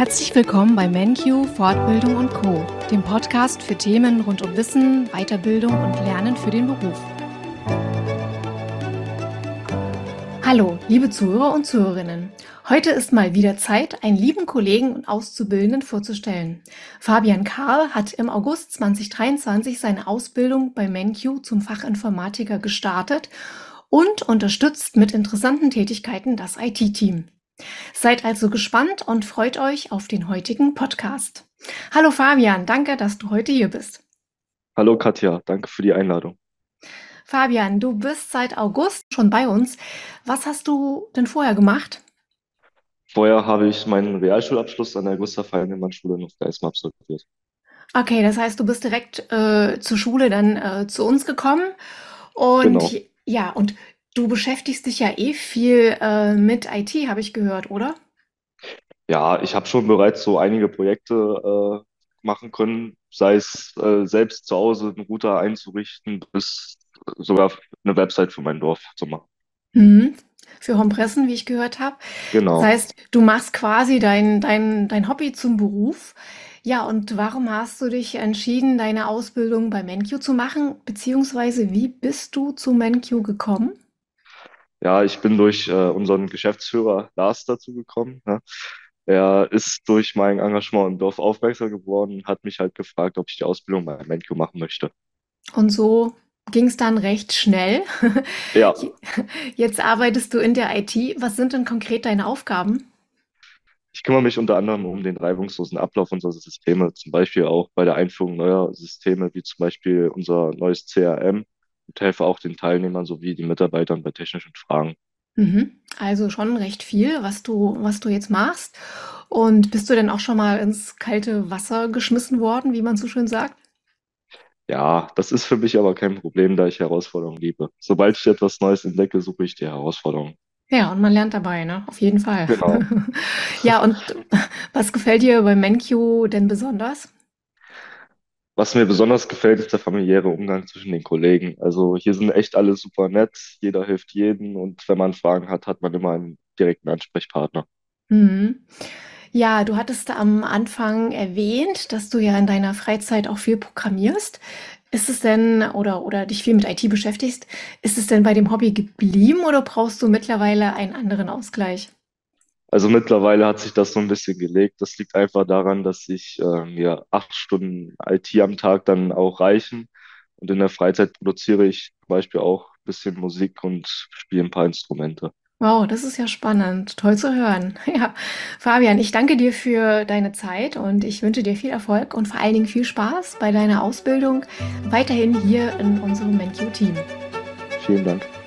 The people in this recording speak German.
Herzlich willkommen bei MenQ Fortbildung und Co, dem Podcast für Themen rund um Wissen, Weiterbildung und Lernen für den Beruf. Hallo, liebe Zuhörer und Zuhörerinnen. Heute ist mal wieder Zeit, einen lieben Kollegen und Auszubildenden vorzustellen. Fabian Karl hat im August 2023 seine Ausbildung bei MenQ zum Fachinformatiker gestartet und unterstützt mit interessanten Tätigkeiten das IT-Team. Seid also gespannt und freut euch auf den heutigen Podcast. Hallo Fabian, danke, dass du heute hier bist. Hallo Katja, danke für die Einladung. Fabian, du bist seit August schon bei uns. Was hast du denn vorher gemacht? Vorher habe ich meinen Realschulabschluss an der Gustav Heinemann Schule in Geismar absolviert. Okay, das heißt, du bist direkt äh, zur Schule dann äh, zu uns gekommen und Genau. ja, und du beschäftigst dich ja eh viel äh, mit IT, habe ich gehört, oder? Ja, ich habe schon bereits so einige Projekte äh, machen können, sei es äh, selbst zu Hause einen Router einzurichten, bis sogar eine Website für mein Dorf zu machen. Mhm. Für Hompressen, wie ich gehört habe. Das Genau. heißt, du machst quasi dein, dein, dein Hobby zum Beruf. Ja, und warum hast du dich entschieden, deine Ausbildung bei MenQ zu machen? Beziehungsweise, wie bist du zu MenQ gekommen? Ja, ich bin durch äh, unseren Geschäftsführer Lars dazu gekommen. Ne? Er ist durch mein Engagement im Dorf aufmerksam geworden und hat mich halt gefragt, ob ich die Ausbildung bei MenQ machen möchte. Und so ging es dann recht schnell. Ja, Jetzt arbeitest du in der IT. Was sind denn konkret deine Aufgaben? Ich kümmere mich unter anderem um den reibungslosen Ablauf unserer Systeme, zum Beispiel auch bei der Einführung neuer Systeme, wie zum Beispiel unser neues CRM und helfe auch den Teilnehmern sowie den Mitarbeitern bei technischen Fragen. Mhm. Also schon recht viel, was du, was du jetzt machst. Und bist du denn auch schon mal ins kalte Wasser geschmissen worden, wie man so schön sagt? Ja, das ist für mich aber kein Problem, da ich Herausforderungen liebe. Sobald ich etwas Neues entdecke, suche ich die Herausforderung. Ja, und man lernt dabei, ne? Auf jeden Fall. Genau. Ja, und was gefällt dir bei MenQ denn besonders? Was mir besonders gefällt, ist der familiäre Umgang zwischen den Kollegen. Also hier sind echt alle super nett, jeder hilft jedem und wenn man Fragen hat, hat man immer einen direkten Ansprechpartner. Mhm. Ja, du hattest am Anfang erwähnt, dass du ja in deiner Freizeit auch viel programmierst. Ist es denn oder, oder dich viel mit IT beschäftigst, ist es denn bei dem Hobby geblieben oder brauchst du mittlerweile einen anderen Ausgleich? Also mittlerweile hat sich das so ein bisschen gelegt. Das liegt einfach daran, dass ich äh, mir acht Stunden IT am Tag dann auch reichen. Und in der Freizeit produziere ich zum Beispiel auch ein bisschen Musik und spiele ein paar Instrumente. Wow, das ist ja spannend. Toll zu hören. Ja, Fabian, ich danke dir für deine Zeit und ich wünsche dir viel Erfolg und vor allen Dingen viel Spaß bei deiner Ausbildung weiterhin hier in unserem MenQ-Team. Vielen Dank.